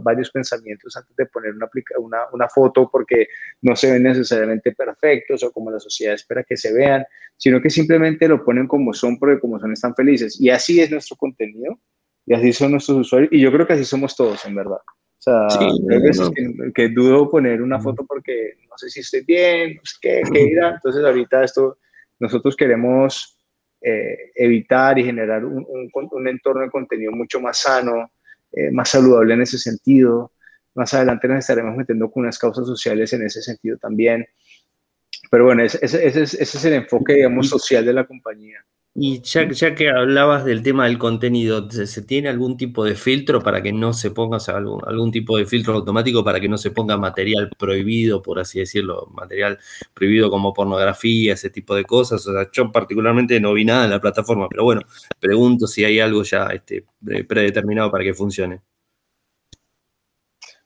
varios pensamientos antes de poner una, una, una, foto porque no se ven necesariamente perfectos o como la sociedad espera que se vean, sino que simplemente lo ponen como son porque como son están felices. Y así es nuestro contenido y así son nuestros usuarios y yo creo que así somos todos en verdad. O sea, hay veces que, dudo poner una foto porque no sé si estoy bien, no sé qué, qué irá. Entonces ahorita esto, nosotros queremos eh, evitar y generar un, un, entorno de contenido mucho más sano, eh, más saludable en ese sentido. Más adelante nos estaremos metiendo con unas causas sociales en ese sentido también. Pero bueno, ese, ese, ese es el enfoque, digamos, social de la compañía. Y ya, ya, que hablabas del tema del contenido, ¿se, tiene algún tipo de filtro para que no se ponga, o sea, algún, algún, tipo de filtro automático para que no se ponga material prohibido, por así decirlo, material prohibido como pornografía, ese tipo de cosas? O sea, yo particularmente no vi nada en la plataforma, pero bueno, pregunto si hay algo ya este, predeterminado para que funcione.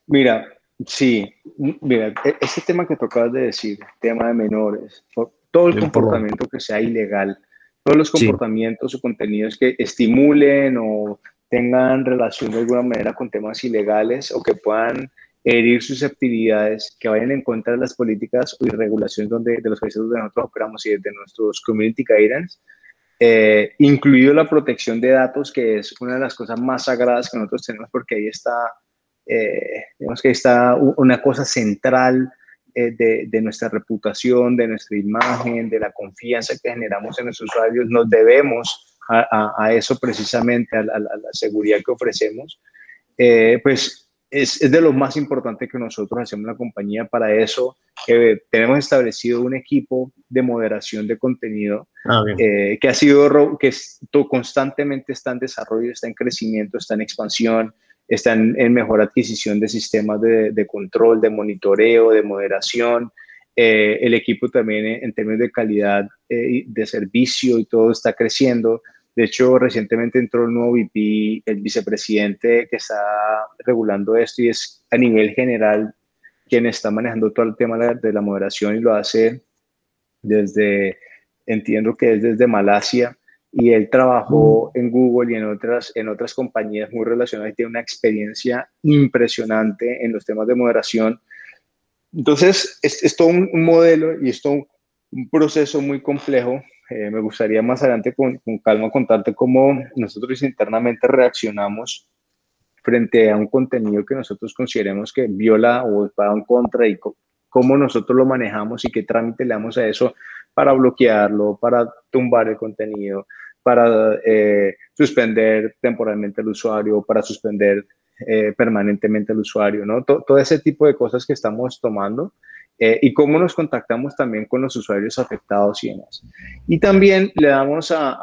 Mira, sí, mira, e, ese tema que tocabas de decir, tema de menores, todo el comportamiento que sea ilegal todos los comportamientos o contenidos que estimulen o tengan relación de alguna manera con temas ilegales o que puedan herir susceptibilidades, que vayan en contra de las políticas y regulaciones donde, de los países donde nosotros operamos y de nuestros community guidance, eh, incluido la protección de datos, que es una de las cosas más sagradas que nosotros tenemos porque ahí está, eh, digamos que está una cosa central eh, de, nuestra reputación, de nuestra imagen, de la confianza que generamos en los usuarios, nos debemos a, eso precisamente, a, la seguridad que ofrecemos, eh, pues es, de lo más importante que nosotros hacemos en la compañía. Para eso que tenemos establecido un equipo de moderación de contenido ah, eh, que ha sido, que constantemente está en desarrollo, está en crecimiento, está en expansión están en mejor adquisición de sistemas de, control, de monitoreo, de moderación. Eh, el equipo también en términos de calidad eh, de servicio y todo está creciendo. De hecho, recientemente entró el nuevo VP, el vicepresidente que está regulando esto y es a nivel general quien está manejando todo el tema de la moderación y lo hace desde, entiendo que es desde Malasia y él trabajó en Google y en otras, en otras compañías muy relacionadas y tiene una experiencia impresionante en los temas de moderación. Entonces, es, es todo un, modelo y es todo un, proceso muy complejo. Eh, me gustaría más adelante con, con, calma contarte cómo nosotros internamente reaccionamos frente a un contenido que nosotros consideremos que viola o va en contra y cómo nosotros lo manejamos y qué trámite le damos a eso para bloquearlo, para tumbar el contenido, para eh, suspender temporalmente al usuario, para suspender eh, permanentemente al usuario, ¿no? todo ese tipo de cosas que estamos tomando eh, y cómo nos contactamos también con los usuarios afectados y demás. Y también le damos a,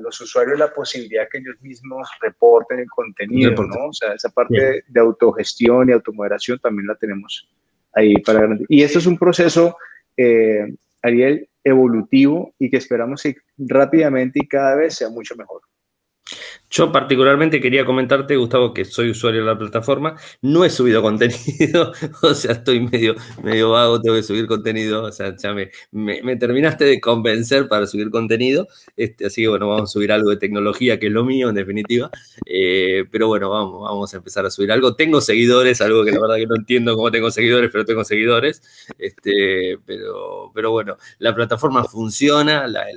los usuarios la posibilidad que ellos mismos reporten el contenido, ¿no? O sea, esa parte de autogestión y automoderación también la tenemos ahí para Y esto es un proceso, Ariel, evolutivo y que esperamos que rápidamente y cada vez sea mucho mejor. Yo particularmente quería comentarte, Gustavo, que soy usuario de la plataforma, no he subido contenido, o sea, estoy medio, medio vago, tengo que subir contenido, o sea, ya me, terminaste de convencer para subir contenido, este, así que bueno, vamos a subir algo de tecnología, que es lo mío en definitiva, eh, pero bueno, vamos, vamos a empezar a subir algo. Tengo seguidores, algo que la verdad que no entiendo cómo tengo seguidores, pero tengo seguidores, este, pero, pero bueno, la plataforma funciona, la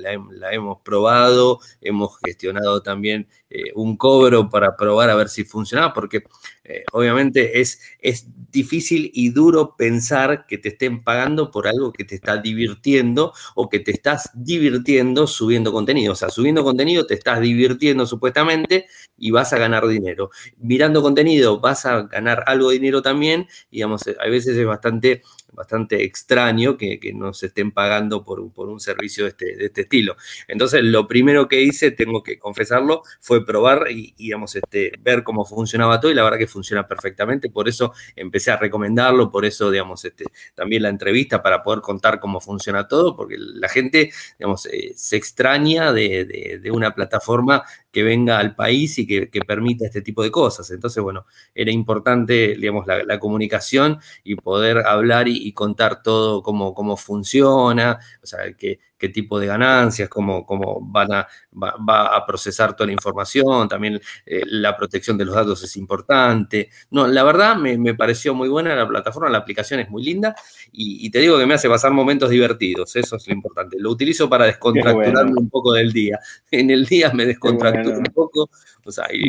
hemos probado, hemos gestionado también eh, un cobro para probar a ver si funcionaba, porque eh, obviamente es, es difícil y duro pensar que te estén pagando por algo que te está divirtiendo o que te estás divirtiendo subiendo contenido. O sea, subiendo contenido te estás divirtiendo supuestamente y vas a ganar dinero. Mirando contenido vas a ganar algo de dinero también. Digamos, a veces es bastante bastante extraño que, que nos estén pagando por, por un servicio de este, de este, estilo. Entonces, lo primero que hice, tengo que confesarlo, fue probar y, digamos, este, ver cómo funcionaba todo y la verdad que funciona perfectamente. Por eso empecé a recomendarlo, por eso, digamos, este, también la entrevista para poder contar cómo funciona todo, porque la gente, digamos, eh, se extraña de, de, de una plataforma que venga al país y que, permita este tipo de cosas. Entonces, bueno, era importante, digamos, la, comunicación y poder hablar y, contar todo cómo, cómo funciona, o sea, que, qué tipo de ganancias, cómo, cómo van a, va, a procesar toda la información, también eh, la protección de los datos es importante. No, la verdad me, pareció muy buena la plataforma, la aplicación es muy linda y, te digo que me hace pasar momentos divertidos, eso es lo importante. Lo utilizo para descontracturarme un poco del día. En el día me descontracturo un poco, o sea, y,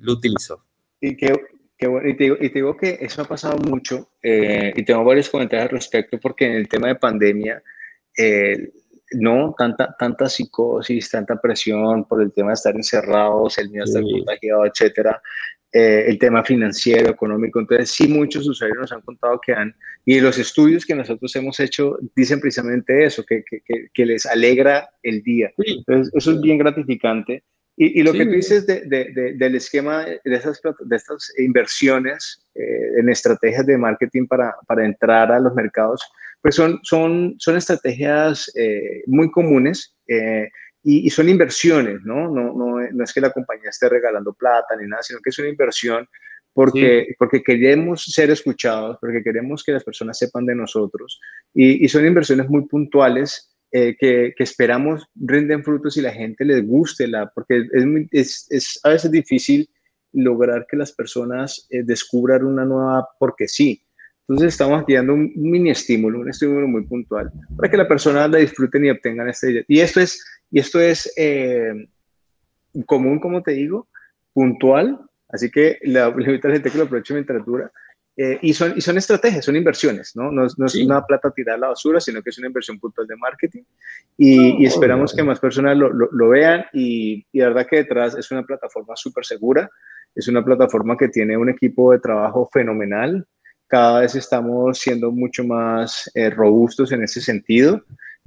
lo utilizo. Y que, y, te digo, que eso ha pasado mucho eh, y tengo varios comentarios al respecto porque en el tema de pandemia no, tanta, tanta psicosis, tanta presión por el tema de estar encerrados, el miedo a estar contagiado, etcétera. Eh, el tema financiero, económico. Entonces, sí, muchos usuarios nos han contado que han, y los estudios que nosotros hemos hecho dicen precisamente eso, que, que, que, les alegra el día. Entonces, eso es bien gratificante. Y, y lo que tú dices de, de, del esquema de estas, de estas inversiones eh, en estrategias de marketing para, para, entrar a los mercados, pues son, son, son estrategias eh, muy comunes y, son inversiones, ¿no? No, ¿no? no es que la compañía esté regalando plata ni nada, sino que es una inversión porque, porque queremos ser escuchados, porque queremos que las personas sepan de nosotros y, y son inversiones muy puntuales eh, que, que, esperamos rinden frutos y la gente les guste, la, porque es, es, es a veces difícil lograr que las personas eh, descubran una nueva porque sí. Entonces estamos dando un mini estímulo, un estímulo muy puntual, para que la persona la disfruten y obtengan este Y esto es, y esto es eh, común, como te digo, puntual, así que le invito a la gente que lo aproveche mientras dura. Eh, y, son, y son estrategias, son inversiones, ¿no? No, no es una plata tirada a la basura, sino que es una inversión puntual de marketing. Y, y esperamos que más personas lo, lo, lo vean. Y, y, la verdad que detrás es una plataforma súper segura, es una plataforma que tiene un equipo de trabajo fenomenal cada vez estamos siendo mucho más eh, robustos en ese sentido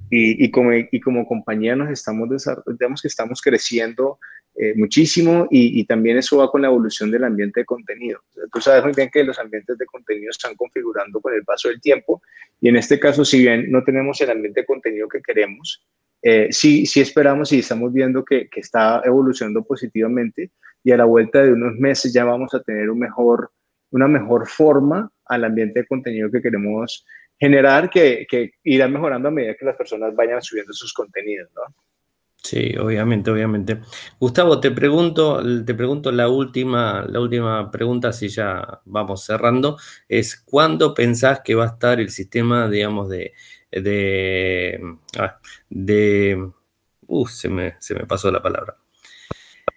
y, y, como, y como compañía nos estamos, digamos que estamos creciendo eh, muchísimo y, y, también eso va con la evolución del ambiente de contenido. Tú sabes muy bien que los ambientes de contenido están configurando con el paso del tiempo y en este caso, si bien no tenemos el ambiente de contenido que queremos, eh, sí, sí esperamos y estamos viendo que, que está evolucionando positivamente y a la vuelta de unos meses ya vamos a tener un mejor una mejor forma al ambiente de contenido que queremos generar, que, que irá mejorando a medida que las personas vayan subiendo sus contenidos, ¿no? Sí, obviamente, obviamente. Gustavo, te pregunto, te pregunto la última, la última pregunta, si ya vamos cerrando, es ¿cuándo pensás que va a estar el sistema, digamos, de, de, ah, de, uh, se me, se me pasó la palabra.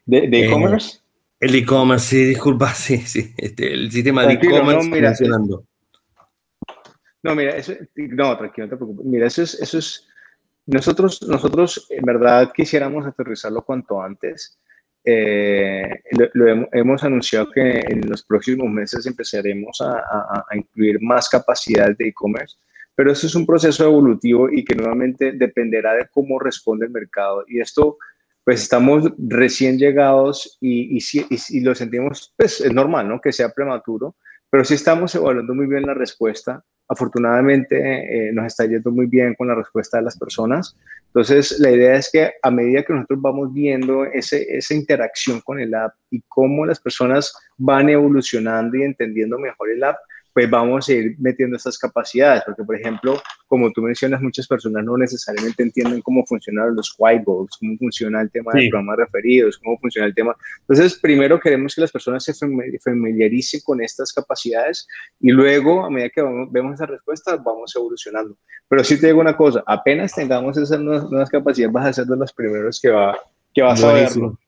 ¿De eh, e-commerce? El e-commerce, sí, disculpa, sí, sí. Este, el sistema de e-commerce no, funcionando. No, mira, eso, no, tranquilo, no te preocupes. Mira, eso es, eso es, nosotros, nosotros en verdad quisiéramos aterrizarlo cuanto antes. Eh, lo, hemos, anunciado que en los próximos meses empezaremos a, a, a incluir más capacidad de e-commerce, pero eso es un proceso evolutivo y que nuevamente dependerá de cómo responde el mercado. Y esto pues estamos recién llegados y, lo sentimos, pues es normal, ¿no? Que sea prematuro, pero sí estamos evaluando muy bien la respuesta. Afortunadamente eh, nos está yendo muy bien con la respuesta de las personas. Entonces, la idea es que a medida que nosotros vamos viendo esa interacción con el app y cómo las personas van evolucionando y entendiendo mejor el app, pues vamos a ir metiendo estas capacidades, porque por ejemplo, como tú mencionas, muchas personas no necesariamente entienden cómo funcionan los whiteboards, cómo funciona el tema de programas referidos, cómo funciona el tema. Entonces, primero queremos que las personas se familiaricen con estas capacidades y luego, a medida que vamos, vemos esa respuesta, vamos evolucionando. Pero sí te digo una cosa, apenas tengamos esas nuevas, capacidades, vas a ser de los primeros que va, que vas a verlo.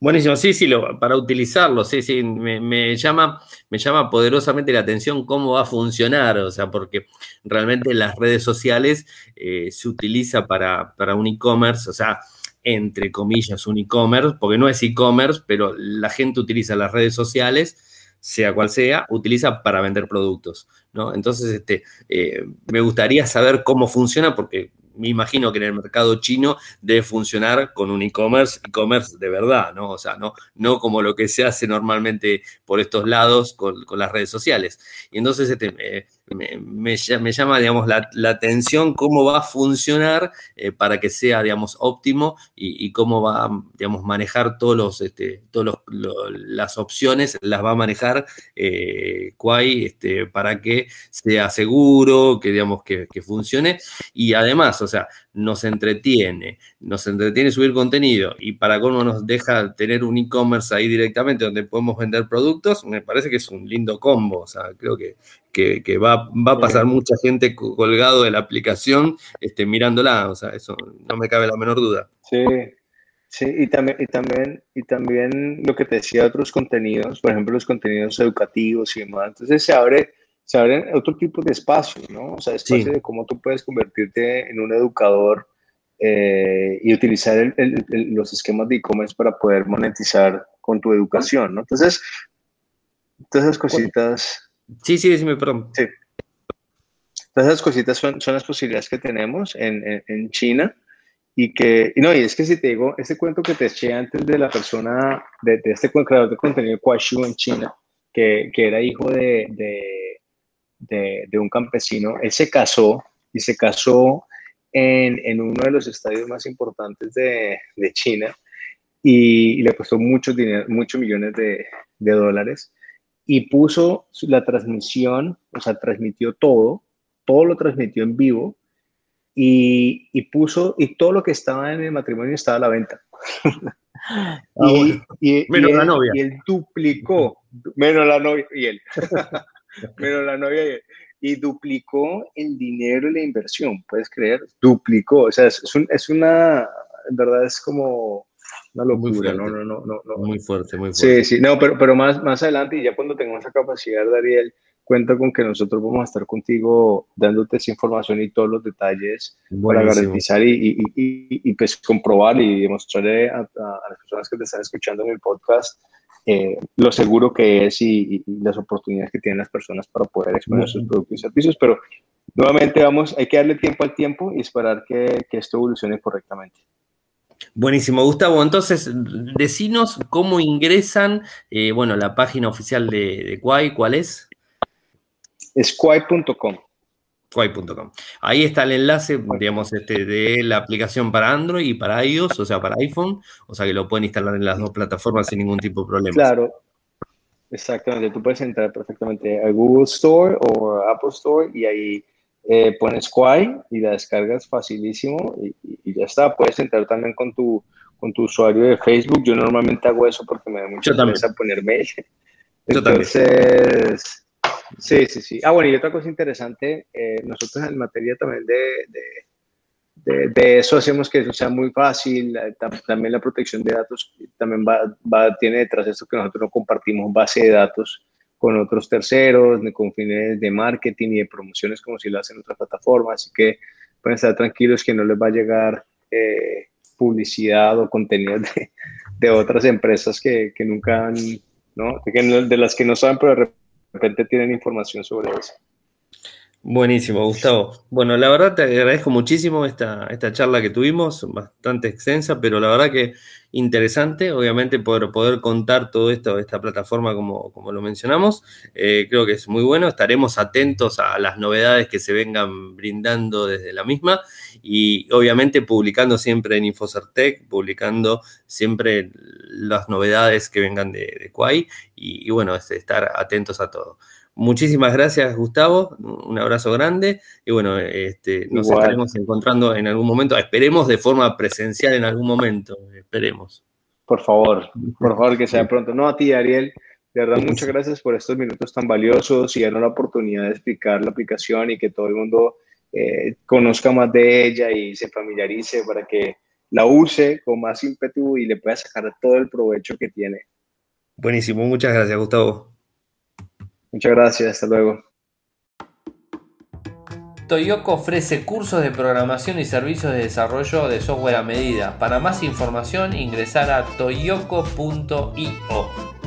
Buenísimo, sí, sí, lo, para utilizarlo, sí, sí, me, llama, me llama poderosamente la atención cómo va a funcionar, o sea, porque realmente las redes sociales eh, se utiliza para, para un e-commerce, o sea, entre comillas, un e-commerce, porque no es e-commerce, pero la gente utiliza las redes sociales, sea cual sea, utiliza para vender productos, ¿no? Entonces, este, eh, me gustaría saber cómo funciona, porque me imagino que en el mercado chino debe funcionar con un e-commerce, e-commerce de verdad, ¿no? O sea, no, no como lo que se hace normalmente por estos lados con, con las redes sociales. Y entonces este, eh, me, llama, digamos, la, atención cómo va a funcionar eh, para que sea, digamos, óptimo y, cómo va, digamos, manejar todos los, este, todos los, lo, las opciones, las va a manejar eh, este, para que sea seguro, que, digamos, que, que funcione. Y además, o sea, nos entretiene, nos entretiene subir contenido y para cómo nos deja tener un e-commerce ahí directamente donde podemos vender productos, me parece que es un lindo combo. O sea, creo que, que, que va, va, a pasar mucha gente colgado de la aplicación este, mirándola. O sea, eso no me cabe la menor duda. Sí, sí, y también, y también, y también lo que te decía otros contenidos, por ejemplo, los contenidos educativos y demás. Entonces se abre se abren otro tipo de espacios, ¿no? O sea, espacio sí. de cómo tú puedes convertirte en un educador eh, y utilizar los esquemas de e-commerce para poder monetizar con tu educación, ¿no? Entonces, todas esas cositas... Sí, sí, me perdón. Sí. Todas esas cositas son, son las posibilidades que tenemos en, en, China y que, y no, y es que si te digo, este cuento que te eché antes de la persona, de, este creador de contenido Kuashu en China, que, que era hijo de, de, de, de, un campesino, él se casó y se casó en, en uno de los estadios más importantes de, de China y, le costó muchos, dinero, muchos millones de, de dólares y puso la transmisión, o sea, transmitió todo, todo lo transmitió en vivo y, y, puso, y todo lo que estaba en el matrimonio estaba a la venta. Ah, y, y, menos la novia. Y él duplicó, menos la novia y él, menos la novia y y duplicó el dinero y la inversión, ¿puedes creer? Duplicó, o sea, es, es una, en verdad es como una locura, no, no, no, no, Muy fuerte, muy fuerte. Sí, sí, no, pero, pero más, más adelante y ya cuando tengamos esa capacidad, Dariel, cuenta con que nosotros vamos a estar contigo dándote esa información y todos los detalles para garantizar y, y, y, pues comprobar y demostrarle a, a, las personas que te están escuchando en el podcast eh, lo seguro que es y, las oportunidades que tienen las personas para poder exponer sus productos y servicios, pero nuevamente vamos, hay que darle tiempo al tiempo y esperar que, que esto evolucione correctamente. Buenísimo, Gustavo. Entonces, decinos cómo ingresan, eh, bueno, la página oficial de, de Quai, ¿cuál es? Es quai.com. Quai.com. Ahí está el enlace, digamos, este, de la aplicación para Android y para iOS, o sea, para iPhone, o sea que lo pueden instalar en las dos plataformas sin ningún tipo de problema. Claro, exactamente. Tú puedes entrar perfectamente a Google Store o Apple Store y ahí eh, pones Quai y la descargas facilísimo y, ya está. Puedes entrar también con tu, con tu usuario de Facebook. Yo normalmente hago eso porque me da mucha vergüenza poner mail. Entonces, Sí, sí, sí. Ah, bueno, y otra cosa interesante, eh, nosotros en materia también de, de, eso hacemos que eso sea muy fácil, también la protección de datos también va, va, tiene detrás esto que nosotros no compartimos base de datos con otros terceros, ni con fines de marketing y de promociones como si lo hacen otras plataformas, así que pueden estar tranquilos que no les va a llegar eh, publicidad o contenido de, de otras empresas que, que nunca han, ¿no? de las que no saben, pero de repente tienen información sobre eso. Buenísimo, Gustavo. Bueno, la verdad te agradezco muchísimo esta, esta charla que tuvimos, bastante extensa, pero la verdad que interesante, obviamente, poder, poder contar todo esto, esta plataforma como, como lo mencionamos. Eh, creo que es muy bueno, estaremos atentos a las novedades que se vengan brindando desde la misma y obviamente publicando siempre en Infocertec, publicando siempre las novedades que vengan de, de y, y bueno, estar atentos a todo. Muchísimas gracias, Gustavo. Un abrazo grande. Y bueno, este, nos estaremos encontrando en algún momento. Esperemos de forma presencial en algún momento. Esperemos. Por favor, por favor, que sea pronto. No, a ti, Ariel. De verdad, muchas gracias por estos minutos tan valiosos y darnos la oportunidad de explicar la aplicación y que todo el mundo eh, conozca más de ella y se familiarice para que la use con más ímpetu y le pueda sacar todo el provecho que tiene. Buenísimo, muchas gracias, Gustavo. Muchas gracias, hasta luego. Toyoko ofrece cursos de programación y servicios de desarrollo de software a medida. Para más información ingresar a toyoko.io.